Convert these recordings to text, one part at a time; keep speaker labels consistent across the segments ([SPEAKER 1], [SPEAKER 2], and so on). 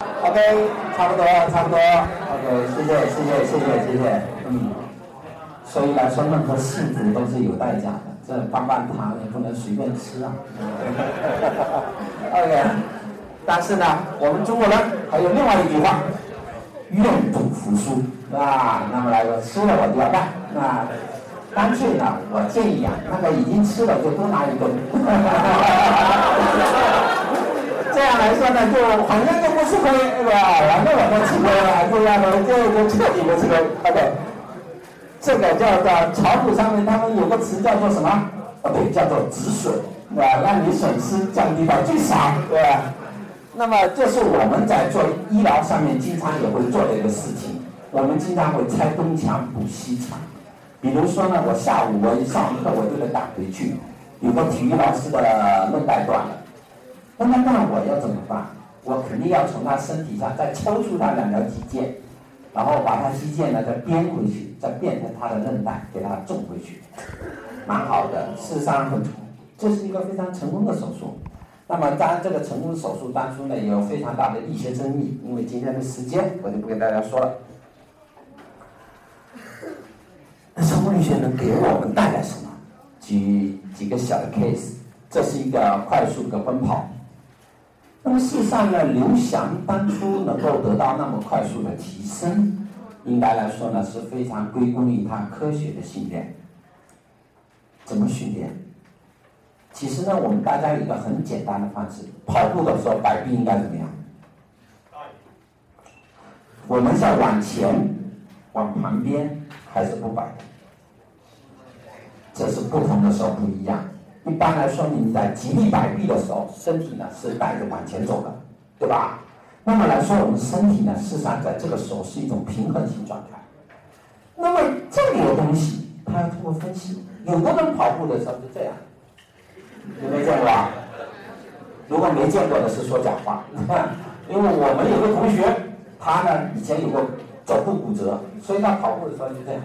[SPEAKER 1] OK，差不多，差不多。OK，谢谢，谢谢，谢谢，谢谢。嗯，所以来说，任何幸福都是有代价的。这棒棒糖也不能随便吃啊。OK，但是呢，我们中国人还有另外一句话：愿赌服输，啊，那么来说，吃了我就要干。那干脆呢，我建议啊，那个已经吃了就多拿一顿。这样来说呢，就好像就不吃亏，对吧？反正我们吃亏了，这样的就就彻底不吃亏。OK。这个叫做炒股上面，他们有个词叫做什么？哦，对，叫做止损，对吧？让你损失降低到最少，对吧？那么这是我们在做医疗上面经常也会做的一个事情。我们经常会拆东墙补西墙。比如说呢，我下午我一上课我就得赶回去，有个体育老师的韧带断了，那么那我要怎么办？我肯定要从他身体上再抽出他两条肌腱。然后把他肌腱呢再编回去，再变成他的韧带，给他种回去，蛮好的。事实上很，这是一个非常成功的手术。那么当，这个成功手术当中呢，也有非常大的医学争议。因为今天的时间，我就不跟大家说了。那成功力学能给我们带来什么？举几个小的 case，这是一个快速的奔跑。那么事实上呢，刘翔当初能够得到那么快速的提升，应该来说呢是非常归功于他科学的训练。怎么训练？其实呢，我们大家有一个很简单的方式：跑步的时候摆臂应该怎么样？我们是往前、往旁边，还是不摆？这是不同的时候不一样。一般来说，你在极力摆臂的时候，身体呢是带着往前走的，对吧？那么来说，我们身体呢，事实上在这个时候是一种平衡型状态。那么这里的东西，它要通过分析。有的人跑步的时候是这样，有没有见过啊？如果没见过的是说假话，因为我们有个同学，他呢以前有个肘部骨折，所以他跑步的时候就这样，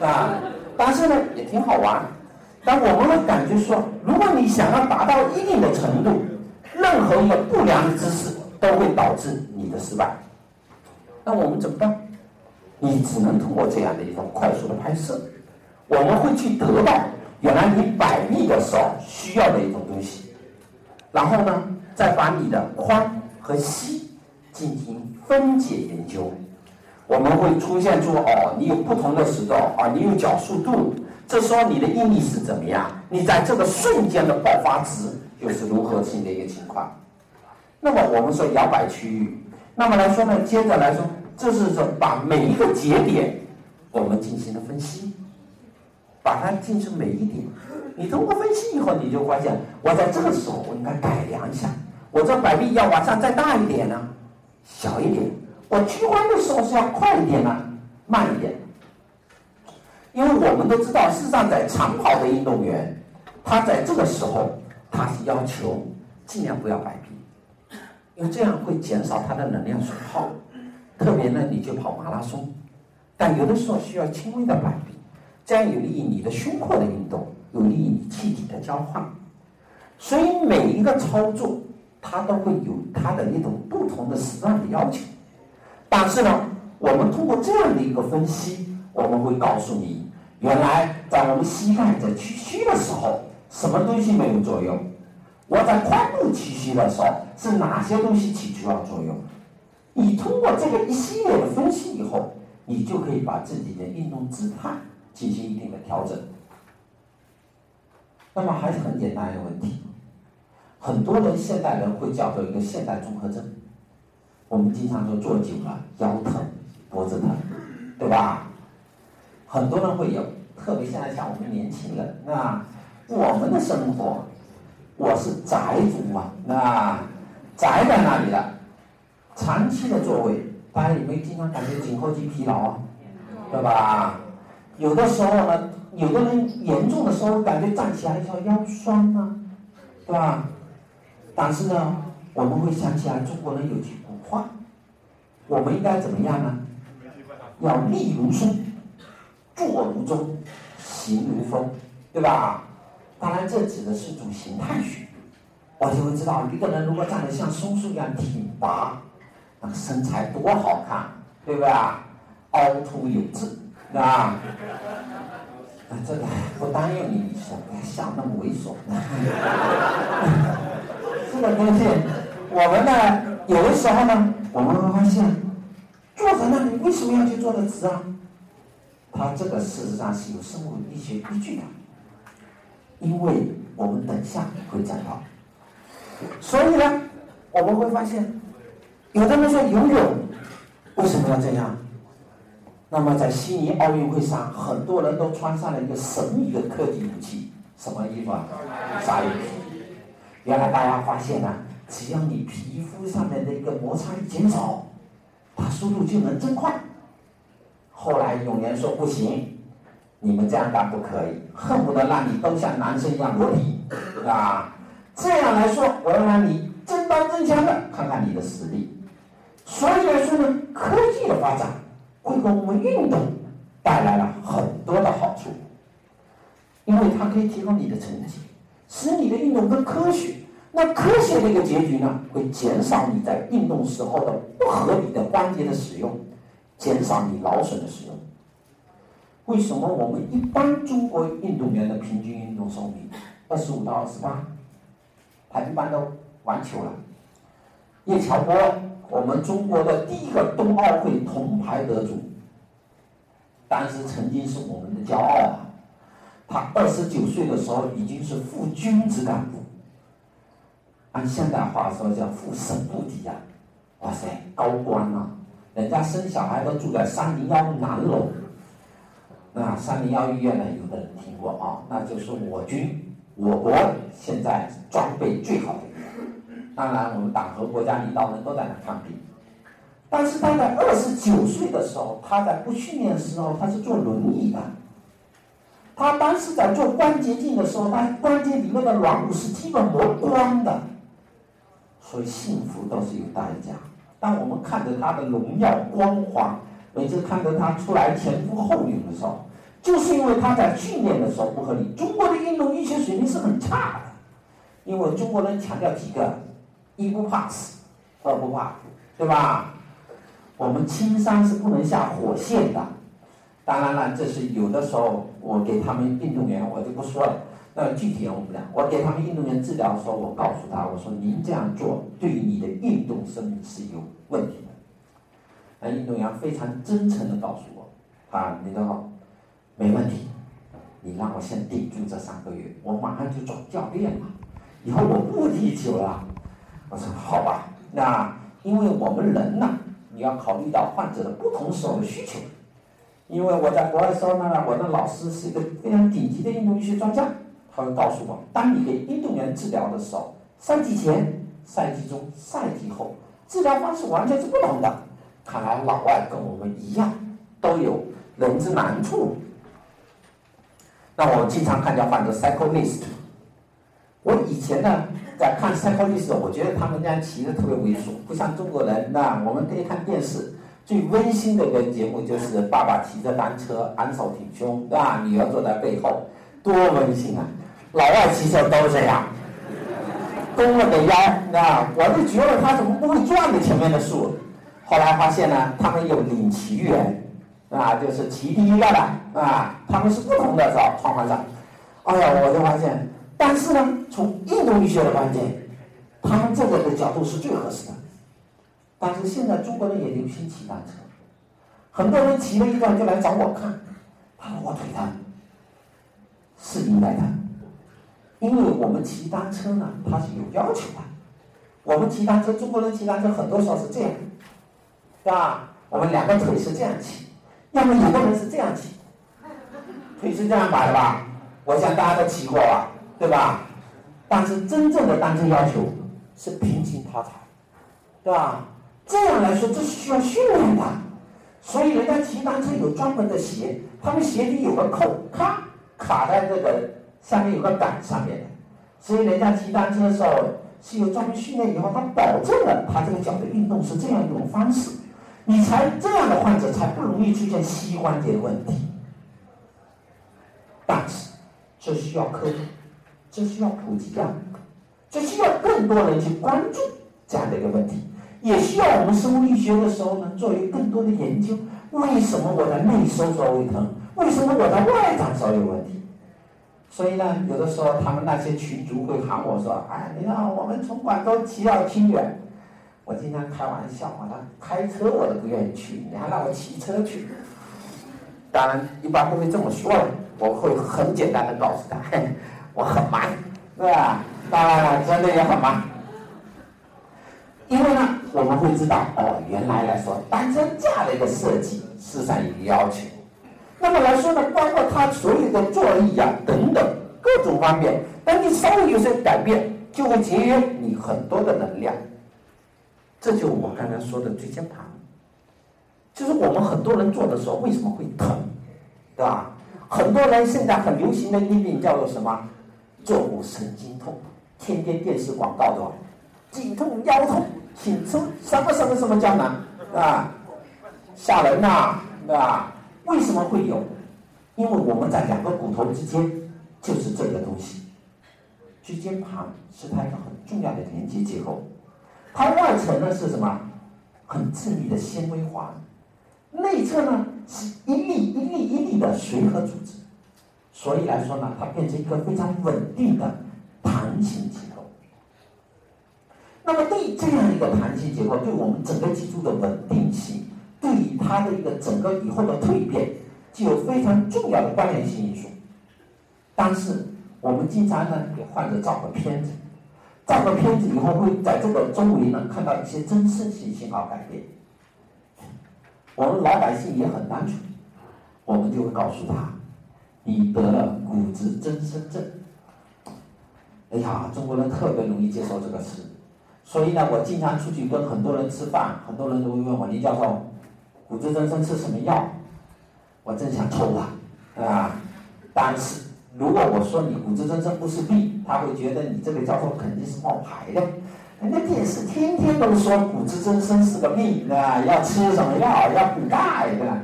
[SPEAKER 1] 啊，但是呢也挺好玩。但我们会感觉说，如果你想要达到一定的程度，任何一个不良的姿势都会导致你的失败。那我们怎么办？你只能通过这样的一种快速的拍摄，我们会去得到原来你摆臂的时候需要的一种东西，然后呢，再把你的髋和膝进行分解研究，我们会出现出哦，你有不同的时段啊，你有角速度。这时候你的应力是怎么样？你在这个瞬间的爆发值又是如何性的一个情况？那么我们说摇摆区域，那么来说呢，接着来说，这是说把每一个节点我们进行了分析，把它进行每一点。你通过分析以后，你就发现，我在这个时候我应该改良一下，我这摆臂要往上再大一点呢，小一点；我屈髋的时候是要快一点呢，慢一点。因为我们都知道，事实上，在长跑的运动员，他在这个时候，他是要求尽量不要摆臂，因为这样会减少他的能量损耗。特别呢，你去跑马拉松，但有的时候需要轻微的摆臂，这样有利于你的胸廓的运动，有利于你气体的交换。所以每一个操作，它都会有它的一种不同的时段的要求。但是呢，我们通过这样的一个分析，我们会告诉你。原来在我们膝盖在屈膝的时候，什么东西没有作用？我在髋部屈膝的时候，是哪些东西起主要作用？你通过这个一系列的分析以后，你就可以把自己的运动姿态进行一定的调整。那么还是很简单一个问题，很多人现代人会叫做一个现代综合症。我们经常说坐久了腰疼、脖子疼，对吧？很多人会有，特别现在像我们年轻人，那我们的生活，我是宅族嘛，那宅在那里的，长期的座位，大家有没有经常感觉颈后肌疲劳啊？对吧？有的时候呢，有的人严重的时候感觉站起来要腰酸啊，对吧？但是呢，我们会想起来中国人有句古话，我们应该怎么样呢？要立如松。坐如钟，行如风，对吧？当然，这指的是一种形态学。我就会知道，一个人如果站得像松树一样挺拔，那个身材多好看，对不对啊？凹凸有致，啊，那这个不耽误你想，别想那么猥琐。这个东西，我们呢，有的时候呢，我们会发现，坐在那里为什么要去坐的直啊？它这个事实上是有生物医学依据的，因为我们等下会讲到。所以呢，我们会发现，有的人说游泳为什么要这样？那么在悉尼奥运会上，很多人都穿上了一个神秘的科技武器，什么衣服啊？鲨鱼皮。原来大家发现呢，只要你皮肤上面的一个摩擦力减少，它速度就能增快。后来永年说不行，你们这样干不可以，恨不得让你都像男生一样裸体，啊，这样来说，我要让你真刀真枪的看看你的实力。所以来说呢，科技的发展。会给我们运动带来了很多的好处，因为它可以提高你的成绩，使你的运动更科学。那科学的一个结局呢，会减少你在运动时候的不合理的关节的使用，减少你劳损的使用。为什么我们一般中国运动员的平均运动寿命二十五到二十八？他一般都完球了。叶乔波。我们中国的第一个冬奥会铜牌得主，当时曾经是我们的骄傲啊！他二十九岁的时候已经是副军职干部，按现代话说叫副省部级啊！哇塞，高官啊！人家生小孩都住在三零幺南楼，那三零幺医院呢？有的人听过啊？那就是我军我国现在装备最好的医院。当然，我们党和国家领导人都在那看病。但是他在二十九岁的时候，他在不训练的时候，他是坐轮椅的。他当时在做关节镜的时候，他关节里面的软骨是基本磨光的。所以幸福都是有代价。当我们看着他的荣耀光环，每次看着他出来前赴后拥的时候，就是因为他在训练的时候不合理。中国的运动医学水平是很差的，因为中国人强调几个。一不怕死，二不怕，对吧？我们青山是不能下火线的。当然了，这是有的时候我给他们运动员，我就不说了。那具体我不讲。我给他们运动员治疗的时候，我告诉他，我说您这样做对你的运动生命是有问题的。那运动员非常真诚的告诉我，啊，你说没问题，你让我先顶住这三个月，我马上就转教练了，以后我不踢球了。我说好吧，那因为我们人呢，你要考虑到患者的不同时候的需求。因为我在国外的时候呢，我的老师是一个非常顶级的运动医学专家，他们告诉我，当你给运动员治疗的时候，赛季前、赛季中、赛季后，治疗方式完全是不同的。看来老外跟我们一样，都有人之难处。那我经常看见患者 cyclist 我以前呢。在看 cyclist，，我觉得他们家骑的特别猥琐，不像中国人。那我们可以看电视，最温馨的一个节目就是爸爸骑着单车，昂首挺胸，对吧？女儿坐在背后，多温馨啊！老外骑车都这样，弓了个腰，啊，我就觉得他怎么不会转着前面的树？后来发现呢，他们有领骑员，啊，就是骑第一个的，啊，他们是不同的，是吧？窗框上，哎呀，我就发现。但是呢，从印度医学的观点，他们这个的角度是最合适的。但是现在中国人也流行骑单车，很多人骑了一段就来找我看，他说我腿疼，是应该的，因为我们骑单车呢，它是有要求的。我们骑单车，中国人骑单车很多时候是这样，对吧？我们两个腿是这样骑，要么有的人是这样骑，腿是这样摆的吧？我想大家都骑过吧。对吧？但是真正的单车要求是平行踏踩，对吧？这样来说，这是需要训练的。所以人家骑单车有专门的鞋，他们鞋底有个扣，咔卡在这个下面有个杆上面的。所以人家骑单车的时候是有专门训练以后，他保证了他这个脚的运动是这样一种方式，你才这样的患者才不容易出现膝关节的问题。但是这需要科普。这需要普及啊，这需要更多人去关注这样的一个问题，也需要我们生物力学的时候呢，做一更多的研究。为什么我的内收缩会疼？为什么我的外长时候有问题？所以呢，有的时候他们那些群主会喊我说：“哎，你看我们从广州骑到清远，我经常开玩笑，我说开车我都不愿意去，你还让我骑车去？当然，一般不会这么说了，我会很简单的告诉他，我很忙，是吧？当然了，真的也很忙。”因为呢，我们会知道哦，原来来说单车架的一个设计，事实上有要求。那么来说呢，包括它所有的座椅啊等等各种方面，当你稍微有些改变，就会节约你很多的能量。这就我刚才说的椎间盘，就是我们很多人做的时候为什么会疼，对吧？很多人现在很流行的一病叫做什么？坐骨神经痛，天天电视广告的，颈痛腰痛。请出什么什么什么胶囊啊？吓人呐，对吧？为什么会有？因为我们在两个骨头之间就是这个东西，椎间盘是它一个很重要的连接结构。它外层呢是什么？很致密的纤维环，内侧呢是一粒一粒一粒的髓核组织。所以来说呢，它变成一个非常稳定的弹性结构。那么对这样一个弹性结构，对我们整个脊柱的稳定，的一个整个以后的蜕变，具有非常重要的关联性因素。但是我们经常呢给患者照个片子，照个片子以后会在这个周围呢看到一些增生性信号改变。我们老百姓也很单纯，我们就会告诉他，你得了骨质增生症。哎呀，中国人特别容易接受这个词。所以呢，我经常出去跟很多人吃饭，很多人都会问我：“林教授，骨质增生吃什么药？”我真想抽他，啊！但是如果我说你骨质增生不是病，他会觉得你这个教授肯定是冒牌的。人家电视天天都说骨质增生是个病，啊，要吃什么药？要补钙，对吧？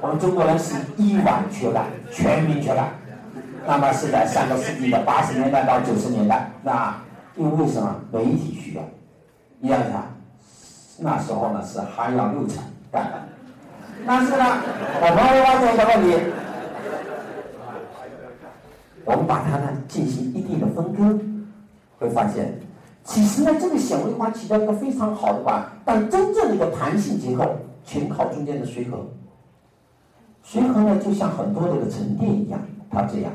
[SPEAKER 1] 我们中国人是一碗缺钙，全民缺钙。那么是在上个世纪的八十年代到九十年代，那因为什么媒体需要？一样的，那时候呢是还要六成干的，但是呢，我们会发现一个问题，我们把它呢进行一定的分割，会发现，其实呢这个显微环起到一个非常好的吧，但真正的一个弹性结构全靠中间的髓核，髓核呢就像很多这个沉淀一样，它这样，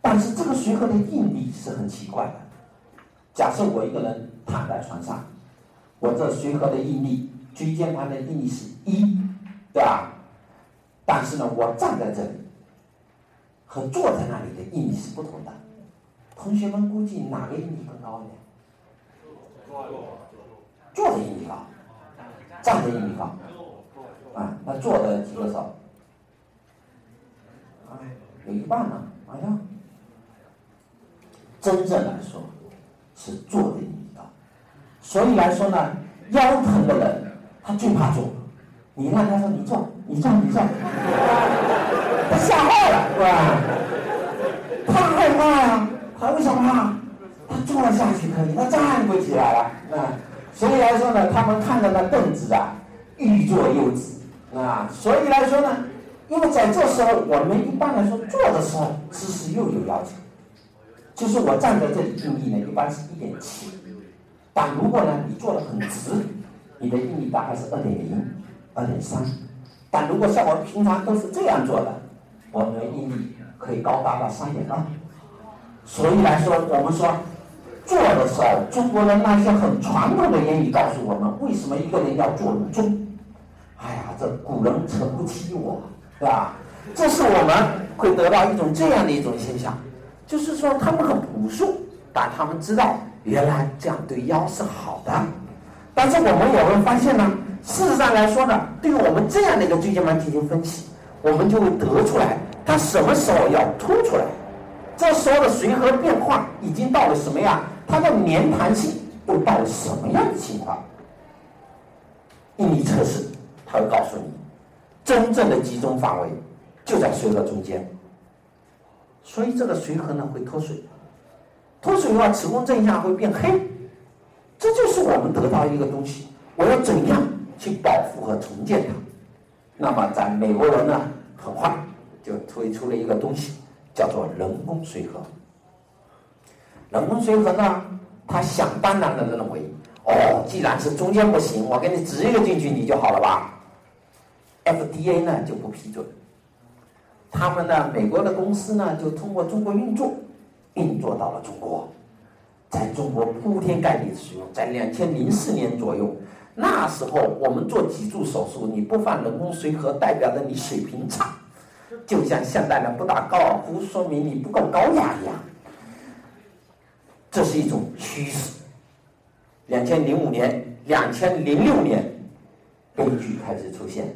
[SPEAKER 1] 但是这个髓核的应力是很奇怪的，假设我一个人。躺在床上，我这髓核的应力，椎间盘的应力是一，对吧？但是呢，我站在这里，和坐在那里的应力是不同的。同学们估计哪个应力更高一点？坐的一米高，站的一米高。啊，那坐的几个手？有一半呢，好像。真正来说，是坐的应力。所以来说呢，腰疼的人他最怕坐。你让他说你坐，你坐，你坐，他吓坏了，是吧？他害怕呀，他为什么怕？他坐下去可以，他站不起来了，啊。所以来说呢，他们看到那凳子啊，欲坐又止，啊。所以来说呢，因为在这时候，我们一般来说坐的时候姿势又有要求，就是我站在这里定义呢，一般是一点七。但如果呢，你坐的很直，你的应力大概是二点零、二点三。但如果像我平常都是这样做的，我们的应力可以高达到三点二。所以来说，我们说做的时候，中国人那些很传统的言语告诉我们，为什么一个人要做如钟？哎呀，这古人诚不欺我，对吧？这是我们会得到一种这样的一种现象，就是说他们很朴素，但他们知道。原来这样对腰是好的，但是我们也会发现呢，事实上来说呢，对于我们这样的一个椎间盘进行分析，我们就会得出来，它什么时候要凸出来，这时候的髓核变化已经到了什么呀，它的粘弹性又到了什么样的情况？应力测试，它会告诉你，真正的集中范围就在髓核中间，所以这个髓核呢会脱水。脱水的话，磁共振一下会变黑，这就是我们得到一个东西。我要怎样去保护和重建它？那么咱美国人呢，很快就推出了一个东西，叫做人工髓核。人工髓核呢，他想当然的认为，哦，既然是中间不行，我给你植一个进去，你就好了吧？FDA 呢就不批准。他们呢，美国的公司呢，就通过中国运作，运作到了中国，在中国铺天盖地的使用。在两千零四年左右，那时候我们做脊柱手术，你不放人工髓核，代表着你水平差，就像现代人不打高尔夫，说明你不够高雅一样。这是一种趋势。两千零五年、两千零六年，悲剧开始出现，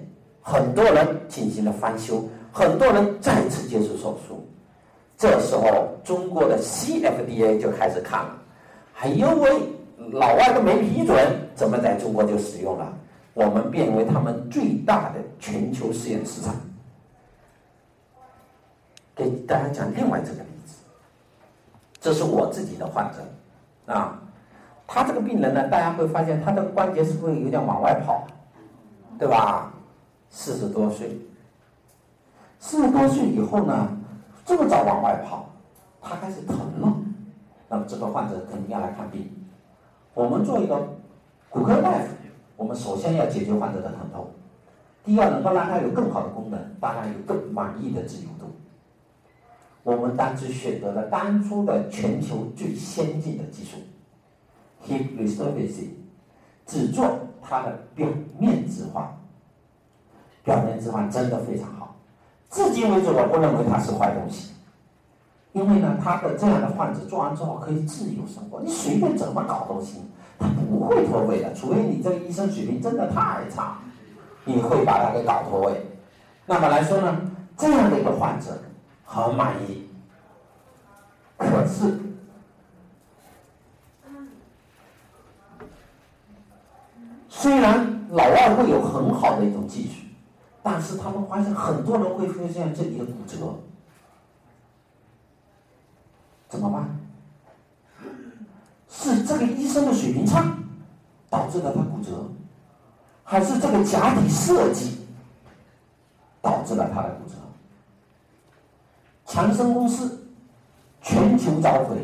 [SPEAKER 1] 很多人进行了翻修，很多人再次接受手术。这时候，中国的 CFDA 就开始看了，哎呦喂老外都没批准，怎么在中国就使用了？我们变为他们最大的全球试验市场。给大家讲另外这个例子。这是我自己的患者，啊，他这个病人呢，大家会发现他的关节是不是有点往外跑，对吧？四十多岁，四十多岁以后呢，这么早往外跑，他开始疼了，那么这个患者肯定要来看病。我们做一个骨科大夫，我们首先要解决患者的疼痛，第二能够让他有更好的功能，当然有更满意的自由度。我们当时选择了当初的全球最先进的技术，hip resurfacing，只做它的表面置换。表面置换真的非常好，至今为止我不认为它是坏东西，因为呢，他的这样的患者做完之后可以自由生活，你随便怎么搞都行，他不会脱位的，除非你这个医生水平真的太差，你会把他给搞脱位。那么来说呢，这样的一个患者。很满意，可是，虽然老外会有很好的一种技术，但是他们发现很多人会出现这里的骨折，怎么办？是这个医生的水平差导致了他骨折，还是这个假体设计导致了他的骨折？强生公司全球召回，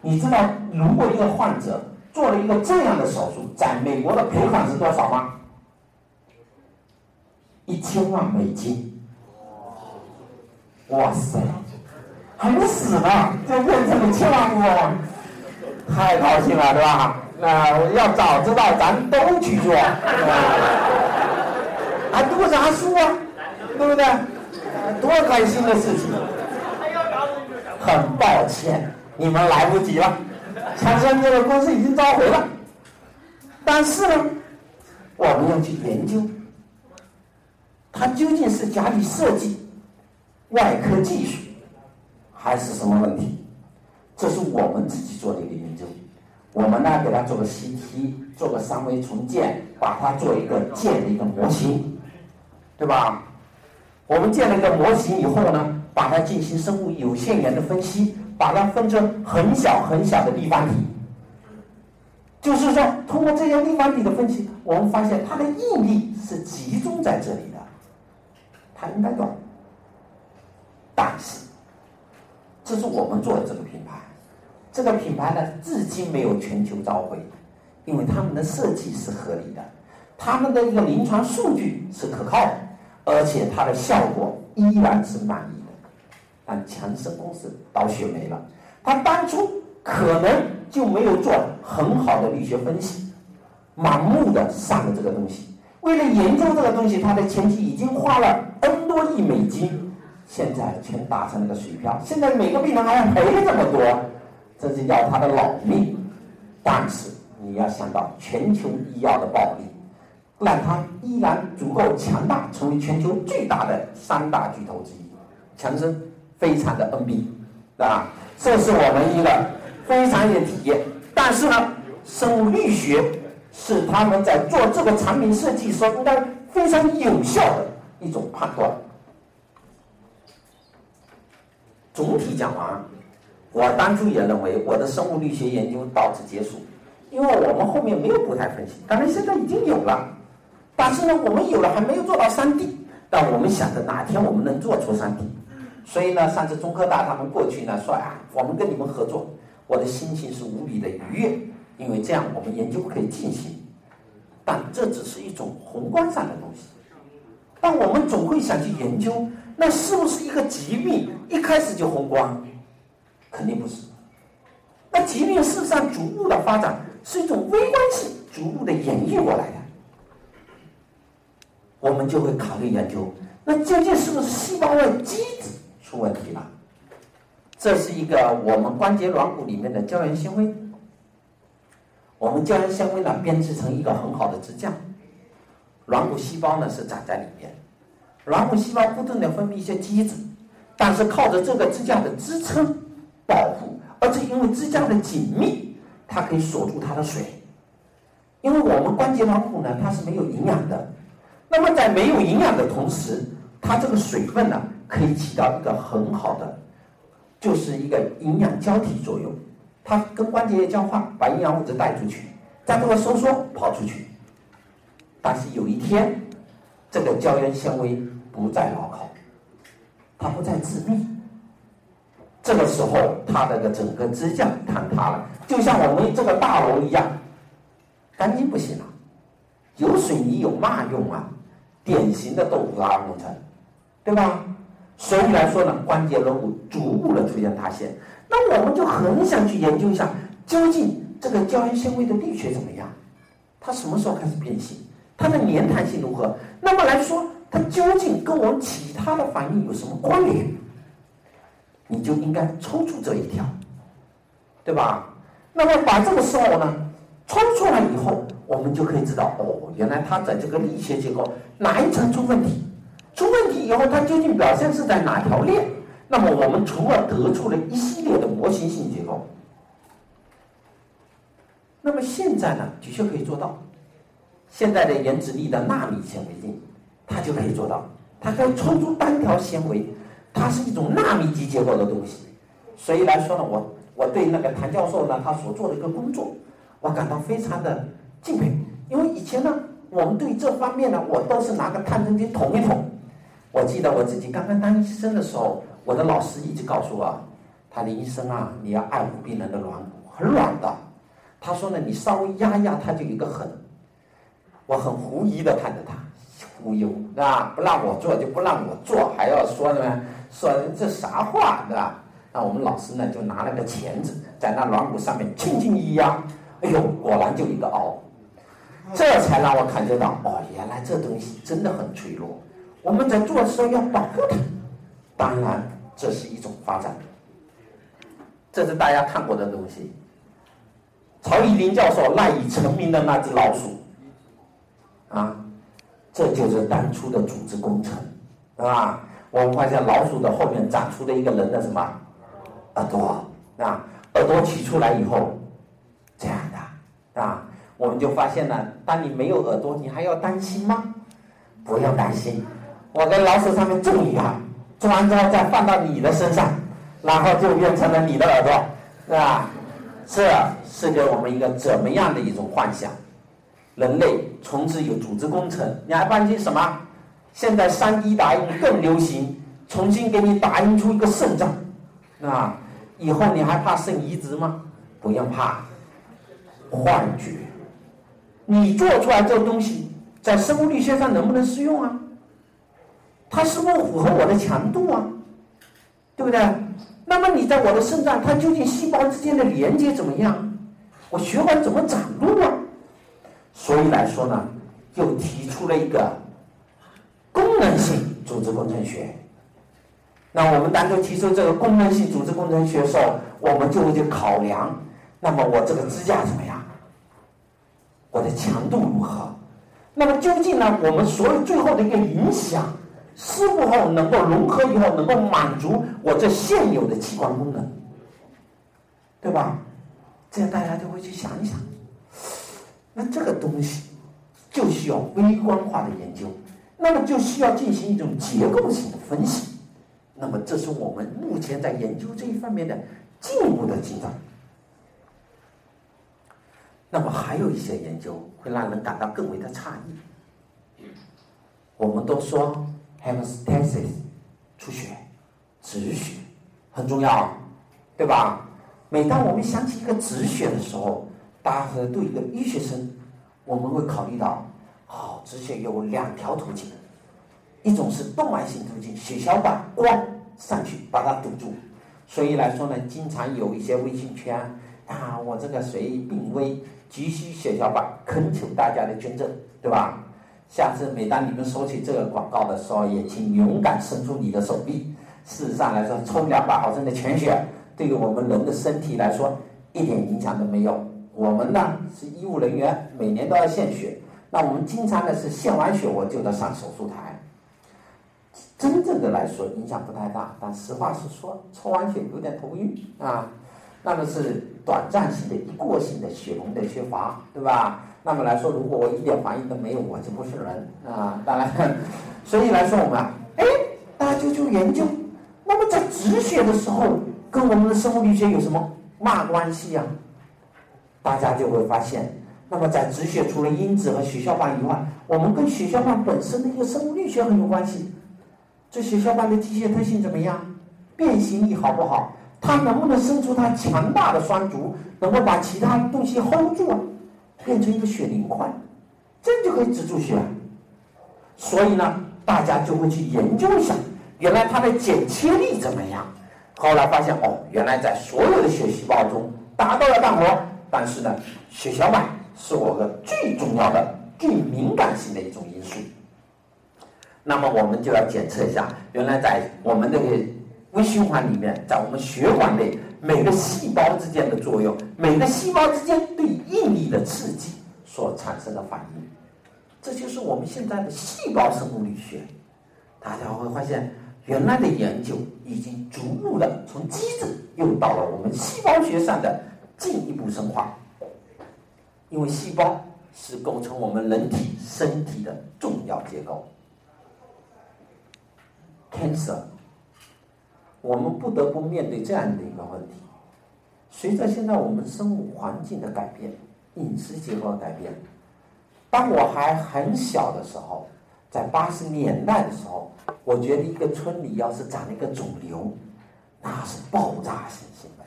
[SPEAKER 1] 你知道如果一个患者做了一个这样的手术，在美国的赔款是多少吗？一千万美金！哇塞，还没死呢，就变成了千万富翁，太高兴了，对吧？那要早知道，咱都去做，还读啥书啊？对不对？多开心的事情！很抱歉，你们来不及了，强生这个公司已经召回了。但是呢，我们要去研究，它究竟是假体设计、外科技术，还是什么问题？这是我们自己做的一个研究。我们呢，给它做个 CT，做个三维重建，把它做一个建的一个模型，对吧？我们建了一个模型以后呢，把它进行生物有限元的分析，把它分成很小很小的立方体。就是说，通过这些立方体的分析，我们发现它的应力是集中在这里的，它应该短。但是，这是我们做的这个品牌，这个品牌呢，至今没有全球召回，因为他们的设计是合理的，他们的一个临床数据是可靠的。而且它的效果依然是满意的，但强生公司倒血霉了。他当初可能就没有做很好的力学分析，盲目的上了这个东西。为了研究这个东西，他的前期已经花了 N 多亿美金，现在全打成了个水漂。现在每个病人还要赔这么多，这是要他的老命。但是你要想到全球医药的暴利。让它依然足够强大，成为全球最大的三大巨头之一。强生非常的恩庇，啊，这是我们一个非常有体验。但是呢，生物力学是他们在做这个产品设计时候应该非常有效的一种判断。总体讲完，我当初也认为我的生物力学研究到此结束，因为我们后面没有步态分析，当然现在已经有了，但是呢，我们有了还没有做到三 D，但我们想着哪天我们能做出三 D，所以呢，上次中科大他们过去呢说啊，我们跟你们合作，我的心情是无比的愉悦，因为这样我们研究可以进行，但这只是一种宏观上的东西，但我们总会想去研究，那是不是一个疾病一开始就宏观？肯定不是。那疾病事实上逐步的发展是一种微观性逐步的演绎过来的，我们就会考虑研究，那究竟是不是细胞外机制出问题了？这是一个我们关节软骨里面的胶原纤维，我们胶原纤维呢编织成一个很好的支架，软骨细胞呢是长在里面，软骨细胞不断的分泌一些基质，但是靠着这个支架的支撑保护。而且因为支架的紧密，它可以锁住它的水。因为我们关节软骨呢，它是没有营养的。那么在没有营养的同时，它这个水分呢，可以起到一个很好的，就是一个营养胶体作用。它跟关节液交换，把营养物质带出去，再这个收缩跑出去。但是有一天，这个胶原纤维不再牢靠，它不再致密。这个时候，它的个整个支架坍塌了，就像我们这个大楼一样，钢筋不行了。有水泥有嘛用啊？典型的豆腐渣工程，对吧？所以来说呢，关节软骨逐步的出现塌陷。那我们就很想去研究一下，究竟这个胶原纤维的力学怎么样？它什么时候开始变形？它的粘弹性如何？那么来说，它究竟跟我们其他的反应有什么关联？你就应该抽出这一条，对吧？那么把这个时候呢，抽出来以后，我们就可以知道，哦，原来它在这个力学结构哪一层出问题？出问题以后，它究竟表现是在哪条链？那么我们从而得出了一系列的模型性结构。那么现在呢，的确可以做到。现在的原子力的纳米显微镜，它就可以做到，它可以抽出单条纤维。它是一种纳米级结构的东西，所以来说呢，我我对那个谭教授呢，他所做的一个工作，我感到非常的敬佩。因为以前呢，我们对这方面呢，我都是拿个探针去捅一捅。我记得我自己刚刚当医生的时候，我的老师一直告诉我，他的医生啊，你要爱护病人的软骨，很软的。他说呢，你稍微压一压，它就有个痕。我很狐疑的看着他，忽悠是吧？不让我做就不让我做，还要说什么？说这啥话，对吧？那我们老师呢，就拿了个钳子，在那软骨上面轻轻一压，哎呦，果然就一个凹。这才让我感觉到，哦，原来这东西真的很脆弱。我们在做的时候要保护它。当然，这是一种发展。这是大家看过的东西。曹以林教授赖以成名的那只老鼠，啊，这就是当初的组织工程，是吧？我们发现老鼠的后面长出了一个人的什么耳朵啊？耳朵取出来以后，这样的啊，我们就发现了，当你没有耳朵，你还要担心吗？不用担心，我在老鼠上面种一个，种完之后再放到你的身上，然后就变成了你的耳朵，是吧？这是给我们一个怎么样的一种幻想？人类从此有组织工程，你还担心什么？现在三 D 打印更流行，重新给你打印出一个肾脏，啊，以后你还怕肾移植吗？不用怕，幻觉。你做出来这个东西，在生物力学上能不能适用啊？它是不是符合我的强度啊？对不对？那么你在我的肾脏，它究竟细胞之间的连接怎么样？我血管怎么长路啊？所以来说呢，就提出了一个。功能性组织工程学，那我们单独提出这个功能性组织工程学的时候，我们就会去考量，那么我这个支架怎么样？我的强度如何？那么究竟呢？我们所有最后的一个影响，是否能够融合以后能够满足我这现有的器官功能？对吧？这样大家就会去想一想，那这个东西就需要微观化的研究。那么就需要进行一种结构性的分析，那么这是我们目前在研究这一方面的进一步的进展。那么还有一些研究会让人感到更为的诧异。我们都说 hemostasis 出血、止血很重要，对吧？每当我们想起一个止血的时候，大家对一个医学生，我们会考虑到，哦，止血有两条途径，一种是动脉性途径，血小板咣上去把它堵住。所以来说呢，经常有一些微信圈啊，我这个谁病危，急需血小板，恳求大家的捐赠，对吧？下次每当你们收起这个广告的时候，也请勇敢伸出你的手臂。事实上来说，抽两百毫升的全血，对于我们人的身体来说，一点影响都没有。我们呢是医务人员，每年都要献血，那我们经常呢是献完血我就得上手术台。真正的来说影响不太大，但实话实说，抽完血有点头晕啊，那么是短暂性的、一过性的血红的缺乏，对吧？那么来说，如果我一点反应都没有，我就不是人啊。当然，所以来说我们，哎，大家就去研究，那么在止血的时候，跟我们的生物力学有什么嘛关系呀？大家就会发现，那么在止血除了因子和血小板以外，我们跟血小板本身的一个生物力学很有关系。这血小板的机械特性怎么样？变形力好不好？它能不能生出它强大的双足，能够把其他东西 hold 住啊？变成一个血凝块，这样就可以止住血。所以呢，大家就会去研究一下，原来它的剪切力怎么样？后来发现哦，原来在所有的血细胞中达到了干活，但是呢，血小板是我们最重要的、最敏感性的一种因素。那么我们就要检测一下，原来在我们这个微循环里面，在我们血管内每个细胞之间的作用，每个细胞之间对应力的刺激所产生的反应，这就是我们现在的细胞生物力学。大家会发现，原来的研究已经逐步的从机制又到了我们细胞学上的进一步深化，因为细胞是构成我们人体身体的重要结构。cancer，我们不得不面对这样的一个问题。随着现在我们生物环境的改变，饮食结构的改变，当我还很小的时候，在八十年代的时候，我觉得一个村里要是长了一个肿瘤，那是爆炸性新闻，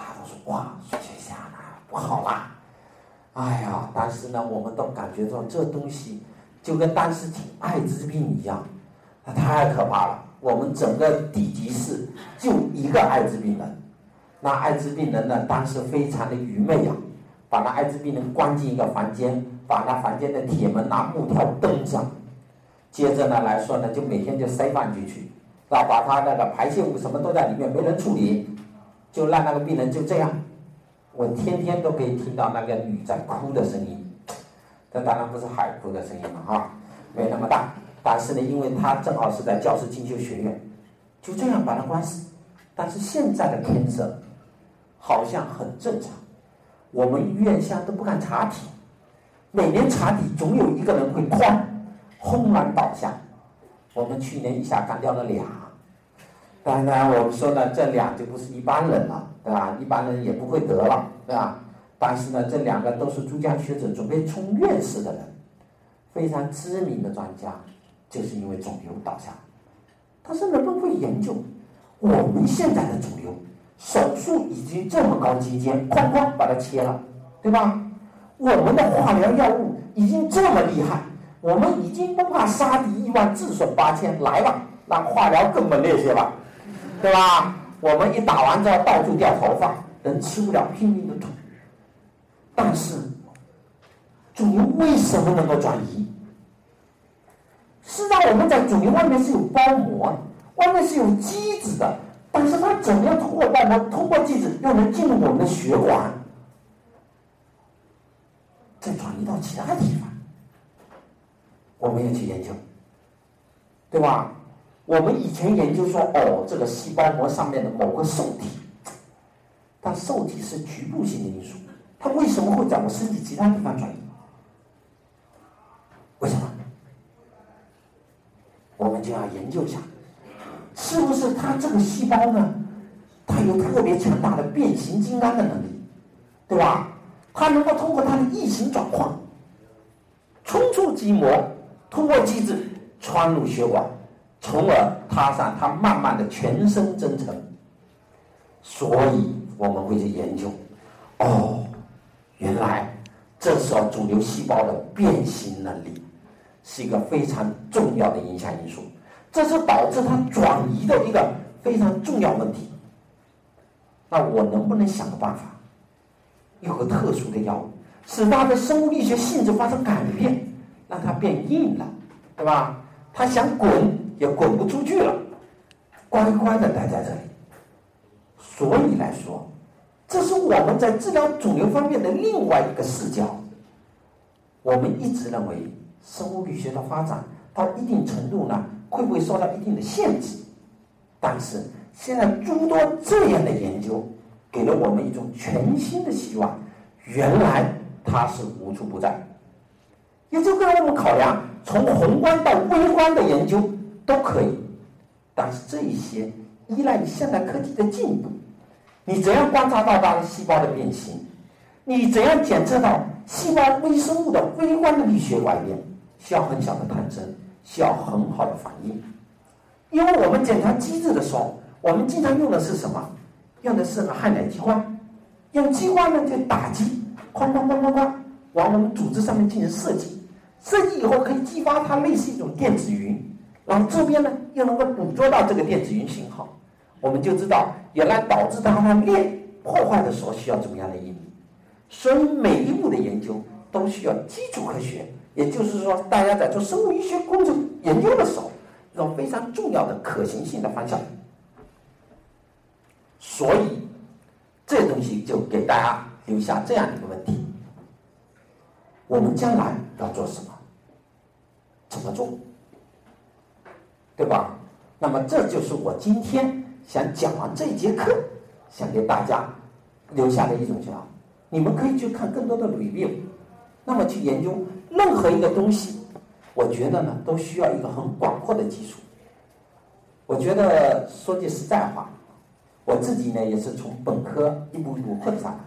[SPEAKER 1] 大家都说哇，水血下来了，不好啦。哎呀，但是呢，我们都感觉到这东西就跟当时挺艾滋病一样。那太可怕了！我们整个地级市就一个艾滋病人，那艾滋病人呢，当时非常的愚昧呀，把那艾滋病人关进一个房间，把那房间的铁门拿木条钉上，接着呢来说呢，就每天就塞饭进去，那，把他那个排泄物什么都在里面，没人处理，就让那个病人就这样，我天天都可以听到那个女在哭的声音，这当然不是海哭的声音了哈，没那么大。但是呢，因为他正好是在教师进修学院，就这样把他关死。但是现在的偏侧好像很正常，我们院现在都不敢查体，每年查体总有一个人会哐轰然倒下。我们去年一下干掉了俩，当然我们说呢，这俩就不是一般人了，对吧？一般人也不会得了，对吧？但是呢，这两个都是朱家学者，准备冲院士的人，非常知名的专家。就是因为肿瘤倒下，他是人们会研究，我们现在的肿瘤，手术已经这么高精尖，哐哐把它切了，对吧？我们的化疗药物已经这么厉害，我们已经不怕杀敌一万自损八千，来吧，让化疗更猛烈些吧，对吧？我们一打完之后到处掉头发，人吃不了拼命的吐，但是肿瘤为什么能够转移？是让，我们在肿瘤外面是有包膜，外面是有基质的，但是它怎么样通过包膜、通过基质，又能进入我们的血管，再转移到其他地方？我们要去研究，对吧？我们以前研究说，哦，这个细胞膜上面的某个受体，但受体是局部性的因素，它为什么会在我身体其他地方转移？为什么？我们就要研究一下，是不是它这个细胞呢？它有特别强大的变形金刚的能力，对吧？他能够通过他的异形转化，冲出筋膜，突破机制，穿入血管，从而踏上他慢慢的全身征程。所以我们会去研究，哦，原来这时候肿瘤细胞的变形能力是一个非常重要的影响因素，这是导致它转移的一个非常重要问题。那我能不能想个办法，有个特殊的药物，使它的生物力学性质发生改变，让它变硬了，对吧？它想滚也滚不出去了，乖乖的待在这里。所以来说，这是我们在治疗肿瘤方面的另外一个视角。我们一直认为，生物力学的发展到一定程度呢，会不会受到一定的限制？但是现在诸多这样的研究，给了我们一种全新的希望。原来它是无处不在，也就跟我们考量从宏观到微观的研究都可以。但是这一些依赖于现代科技的进步。你怎样观察到它的细胞的变形？你怎样检测到细胞微生物的微观的力学改变？需要很小的探针，需要很好的反应。因为我们检查机制的时候，我们经常用的是什么？用的是个氦氖激光，用激光呢就打击，哐哐哐哐哐，往我们组织上面进行设计。设计以后可以激发它类似一种电子云，然后这边呢又能够捕捉到这个电子云信号。我们就知道，原来导致它的链破坏的时候需要怎么样的应力。所以每一步的研究都需要基础科学，也就是说，大家在做生物医学工程研究的时候，有非常重要的可行性的方向。所以，这东西就给大家留下这样一个问题：我们将来要做什么？怎么做？对吧？那么，这就是我今天。想讲完这一节课，想给大家留下的一种想法，你们可以去看更多的 review，那么去研究任何一个东西，我觉得呢都需要一个很广阔的基础。我觉得说句实在话，我自己呢也是从本科一步一步混上来，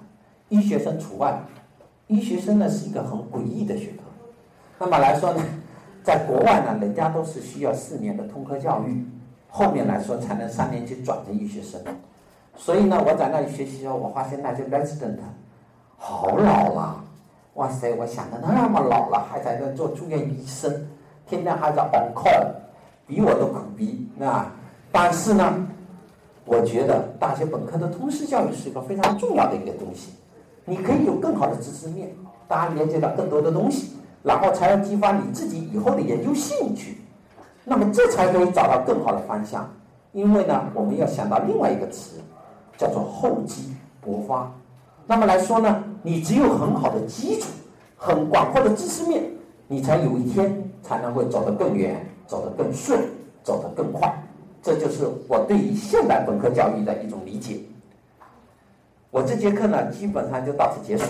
[SPEAKER 1] 医学生除外。医学生呢是一个很诡异的学科，那么来说呢，在国外呢，人家都是需要四年的通科教育。后面来说才能三年级转成医学生，所以呢，我在那里学习时候，我发现那些 resident 好老了，哇塞，我想的那么老了还在那做住院医生，天天还在 on call，比我都苦逼啊！但是呢，我觉得大学本科的通识教育是一个非常重要的一个东西，你可以有更好的知识面，大家了解到更多的东西，然后才能激发你自己以后的研究兴趣。那么这才可以找到更好的方向，因为呢，我们要想到另外一个词，叫做厚积薄发。那么来说呢，你只有很好的基础，很广阔的知识面，你才有一天才能会走得更远，走得更顺，走得更快。这就是我对于现代本科教育的一种理解。我这节课呢，基本上就到此结束。